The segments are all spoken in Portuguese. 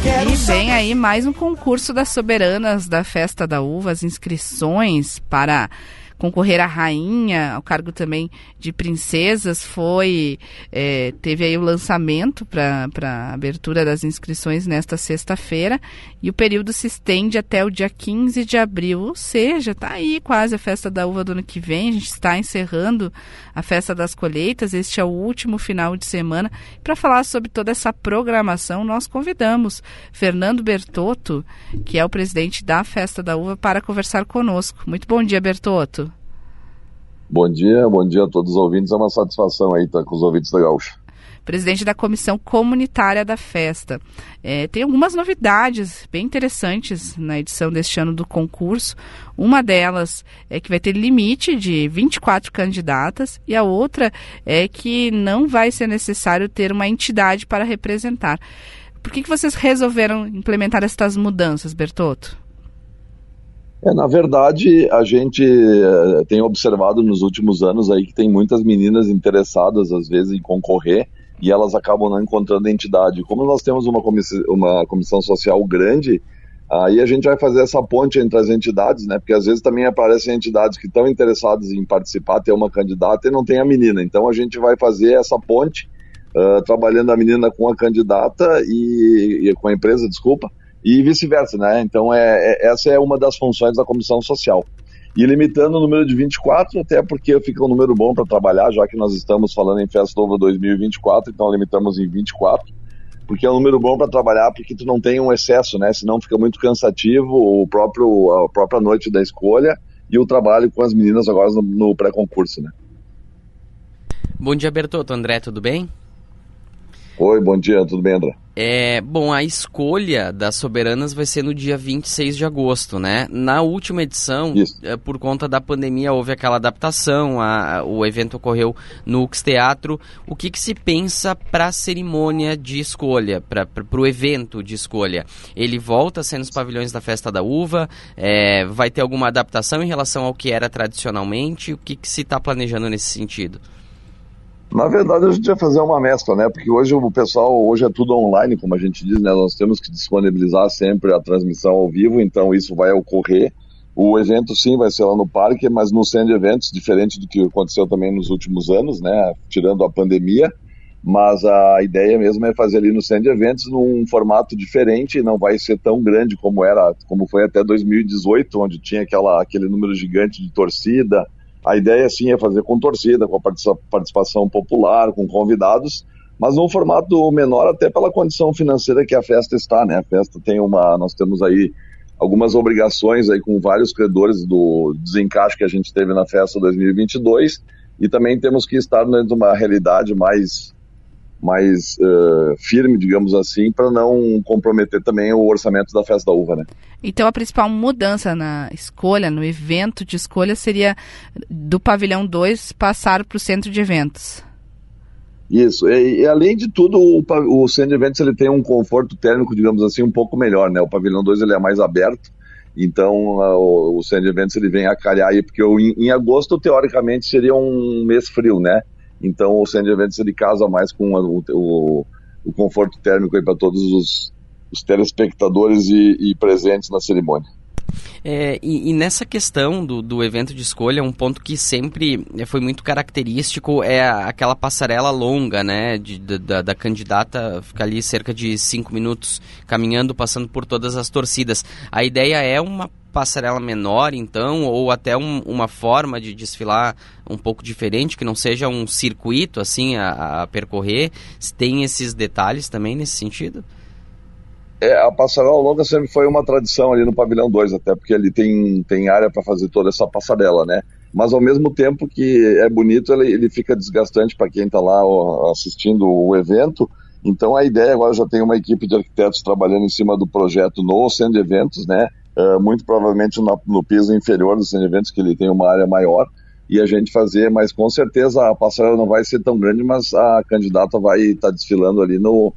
E vem aí mais um concurso das soberanas da Festa da Uva, as inscrições para concorrer à rainha, ao cargo também de princesas, foi é, teve aí o lançamento para a abertura das inscrições nesta sexta-feira e o período se estende até o dia 15 de abril, ou seja, está aí quase a festa da uva do ano que vem, a gente está encerrando a festa das colheitas, este é o último final de semana. Para falar sobre toda essa programação, nós convidamos Fernando Bertotto, que é o presidente da Festa da Uva, para conversar conosco. Muito bom dia, Bertotto. Bom dia, bom dia a todos os ouvintes. É uma satisfação aí estar com os ouvintes da Gaúcha. Presidente da Comissão Comunitária da Festa. É, tem algumas novidades bem interessantes na edição deste ano do concurso. Uma delas é que vai ter limite de 24 candidatas e a outra é que não vai ser necessário ter uma entidade para representar. Por que, que vocês resolveram implementar estas mudanças, Bertotto? É, na verdade, a gente é, tem observado nos últimos anos aí que tem muitas meninas interessadas, às vezes, em concorrer e elas acabam não encontrando entidade. Como nós temos uma comissão, uma comissão social grande, aí a gente vai fazer essa ponte entre as entidades, né? Porque às vezes também aparecem entidades que estão interessadas em participar, ter uma candidata e não tem a menina. Então a gente vai fazer essa ponte, uh, trabalhando a menina com a candidata e, e com a empresa, desculpa, e vice-versa, né? Então, é, é, essa é uma das funções da comissão social. E limitando o número de 24, até porque fica um número bom para trabalhar, já que nós estamos falando em Festa Nova 2024, então limitamos em 24, porque é um número bom para trabalhar, porque tu não tem um excesso, né? Senão fica muito cansativo o próprio, a própria noite da escolha e o trabalho com as meninas agora no, no pré-concurso, né? Bom dia, Bertotto. André, tudo bem? Oi, bom dia, tudo bem, André? É, bom, a escolha das soberanas vai ser no dia 26 de agosto, né? Na última edição, é, por conta da pandemia, houve aquela adaptação, a, o evento ocorreu no Ux Teatro. O que, que se pensa para a cerimônia de escolha, para o evento de escolha? Ele volta a ser nos pavilhões da Festa da Uva? É, vai ter alguma adaptação em relação ao que era tradicionalmente? O que, que se está planejando nesse sentido? Na verdade, a gente vai fazer uma mescla, né? Porque hoje o pessoal, hoje é tudo online, como a gente diz, né? Nós temos que disponibilizar sempre a transmissão ao vivo, então isso vai ocorrer. O evento sim vai ser lá no parque, mas no centro de eventos, diferente do que aconteceu também nos últimos anos, né? Tirando a pandemia. Mas a ideia mesmo é fazer ali no centro de eventos num formato diferente, não vai ser tão grande como era, como foi até 2018, onde tinha aquela, aquele número gigante de torcida, a ideia sim é fazer com torcida, com a participação popular, com convidados, mas num formato menor até pela condição financeira que a festa está, né? A festa tem uma, nós temos aí algumas obrigações aí com vários credores do desencaixe que a gente teve na festa 2022 e também temos que estar dentro de uma realidade mais mais uh, firme, digamos assim, para não comprometer também o orçamento da festa da uva, né? Então a principal mudança na escolha, no evento de escolha, seria do pavilhão 2 passar para o centro de eventos. Isso, e, e além de tudo, o, o, centro de eventos ele tem um conforto térmico, digamos assim, um pouco melhor, né? O pavilhão 2 ele é mais aberto, então o, o centro de eventos ele vem a calhar aí, porque o, em, em agosto, teoricamente, seria um mês frio, né? Então o centro de eventos ele casa mais com o, o, o conforto térmico para todos os, os telespectadores e, e, presentes na cerimônia. É, e, e, nessa questão do, do evento de escolha, um ponto que sempre foi muito característico é aquela passarela longa, né? De, da, da, candidata ficar ali cerca de cinco minutos caminhando, passando por todas as torcidas. A ideia é uma passarela menor, então, ou até um, uma forma de desfilar um pouco diferente, que não seja um circuito assim a, a percorrer? Tem esses detalhes também nesse sentido? É, a passarela longa sempre foi uma tradição ali no pavilhão 2, até porque ele tem, tem área para fazer toda essa passarela, né? Mas ao mesmo tempo que é bonito, ele, ele fica desgastante para quem está lá assistindo o evento. Então a ideia agora já tem uma equipe de arquitetos trabalhando em cima do projeto no centro de eventos, né? uh, muito provavelmente no, no, piso inferior dos eventos, que ele tem uma área maior, e a gente fazer, mas com certeza a passarela não vai ser tão grande, mas a candidata vai estar tá desfilando ali no,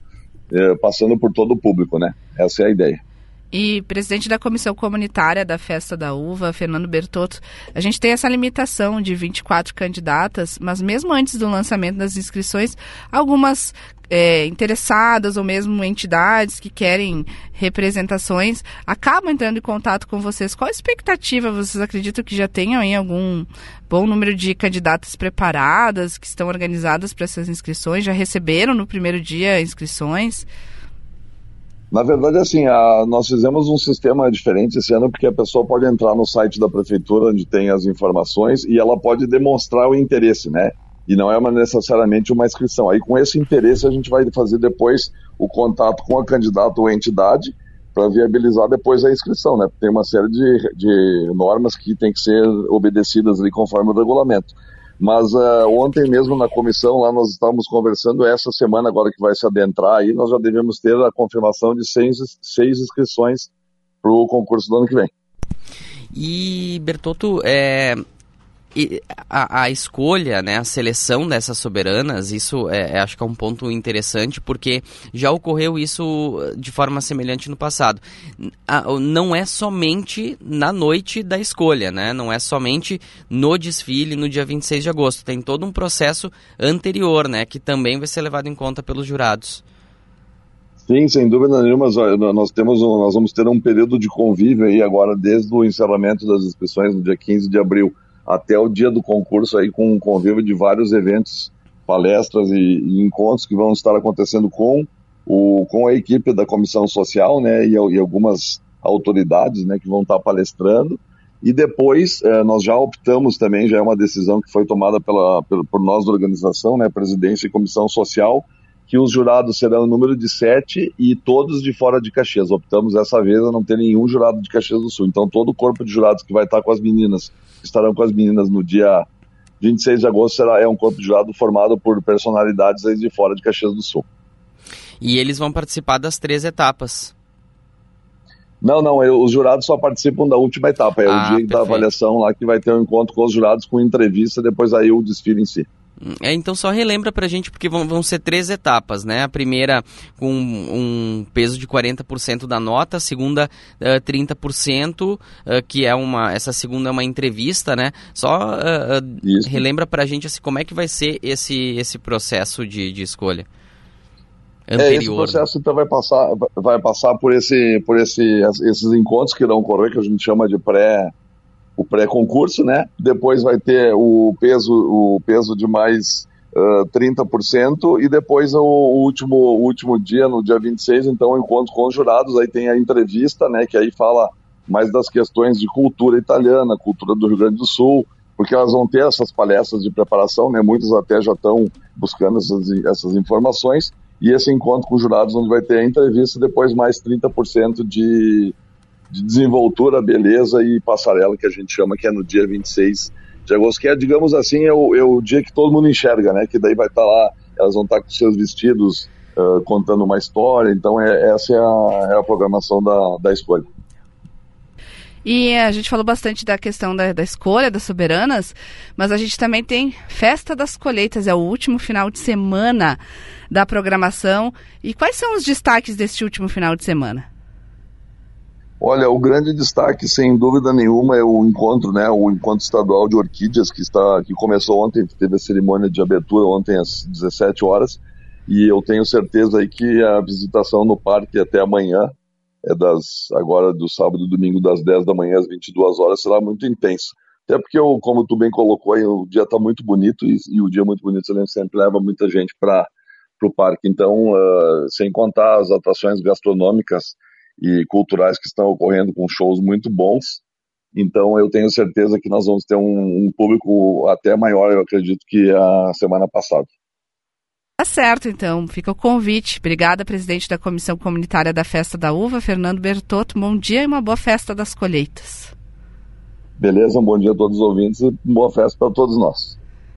passando por todo o público, né? Essa é a ideia. E presidente da comissão comunitária da Festa da Uva, Fernando Bertotto, a gente tem essa limitação de 24 candidatas, mas mesmo antes do lançamento das inscrições, algumas é, interessadas ou mesmo entidades que querem representações acabam entrando em contato com vocês. Qual a expectativa? Vocês acreditam que já tenham aí algum bom número de candidatas preparadas que estão organizadas para essas inscrições? Já receberam no primeiro dia inscrições? Na verdade, assim, a, nós fizemos um sistema diferente esse ano, porque a pessoa pode entrar no site da prefeitura, onde tem as informações, e ela pode demonstrar o interesse, né? E não é uma, necessariamente uma inscrição. Aí, com esse interesse, a gente vai fazer depois o contato com a candidata ou entidade para viabilizar depois a inscrição, né? Tem uma série de, de normas que tem que ser obedecidas ali conforme o regulamento. Mas uh, ontem mesmo na comissão, lá nós estávamos conversando, essa semana agora que vai se adentrar aí, nós já devemos ter a confirmação de seis, seis inscrições para o concurso do ano que vem. E, Bertotto, é, a, a, escolha, né, a seleção dessas soberanas, isso é, é, acho que é um ponto interessante, porque já ocorreu isso de forma semelhante no passado. A, não é somente na noite da escolha, né? Não é somente no desfile, no dia 26 de agosto. Tem todo um processo anterior, né, que também vai ser levado em conta pelos jurados. Sim, sem dúvida nenhuma, nós temos nós vamos ter um período de convívio aí agora desde o encerramento das inscrições no dia 15 de abril até o dia do concurso aí com um convívio de vários eventos, palestras e, e, encontros que vão estar acontecendo com o com a equipe da comissão social, né, e, e algumas autoridades, né, que vão estar palestrando. E depois eh, nós já optamos também, já é uma decisão que foi tomada pela, pela, por nós da organização, né, presidência e comissão social, que os jurados serão o número de sete e todos de fora de Caxias. Optamos dessa vez a não ter nenhum jurado de Caxias do Sul. Então todo o corpo de jurados que vai estar com as meninas estarão com as meninas no dia 26 de agosto será, é um corpo de jurado formado por personalidades de fora de Caxias do Sul. E eles vão participar das três etapas. Não, não, eu, os jurados só participam da última etapa, é ah, o dia perfeito. da avaliação lá que vai ter um encontro com os jurados com entrevista, depois aí o desfile em si. É, então só relembra pra gente, porque vão, vão ser três etapas, né? A primeira com um peso de 40% da nota, a segunda uh, 30%, uh, que é uma. Essa segunda é uma entrevista, né? Só uh, relembra pra gente assim, como é que vai ser esse, esse processo de, de escolha. Anterior. É, esse processo então vai passar, vai passar por, esse, por esse, esses encontros que irão ocorrer, que a gente chama de pré o pré-concurso, né? Depois vai ter o peso, o peso de mais uh, 30% e depois o, último, o último dia, no dia 26, então, encontro com os jurados, aí tem a entrevista, né? Que aí fala mais das questões de cultura italiana, cultura do Rio Grande do Sul, porque elas vão ter essas palestras de preparação, né? Muitos até já estão buscando essas, essas informações. E esse encontro com os jurados, onde vai ter a entrevista, depois mais 30% de, de desenvoltura, beleza e passarela, que a gente chama, que é no dia 26 de agosto, que é, digamos assim, é o, é o dia que todo mundo enxerga, né? Que daí vai estar tá lá, elas vão estar tá com seus vestidos uh, contando uma história, então é, essa é a, é a programação da, da escolha. E a gente falou bastante da questão da, da, escolha das soberanas, mas a gente também tem Festa das Colheitas, é o último final de semana da programação. E quais são os destaques deste último final de semana? Olha, o grande destaque, sem dúvida nenhuma, é o encontro, né, o encontro estadual de orquídeas que está, que começou ontem, teve a cerimônia de abertura ontem às 17 horas, e eu tenho certeza aí que a visitação no parque até amanhã, é das, agora do sábado e domingo das 10 da manhã às 22 horas, será muito intenso. Até porque, eu, como tu bem colocou aí, o dia está muito bonito e, e, o dia muito bonito sempre leva muita gente para o parque. Então, uh, sem contar as atrações gastronômicas, e culturais que estão ocorrendo com shows muito bons. Então eu tenho certeza que nós vamos ter um, um público até maior, eu acredito, que a semana passada. Tá certo, então. Fica o convite. Obrigada, presidente da Comissão Comunitária da Festa da Uva, Fernando Bertotto. Bom dia e uma boa festa das colheitas. Beleza, um bom dia a todos os ouvintes e boa festa para todos nós.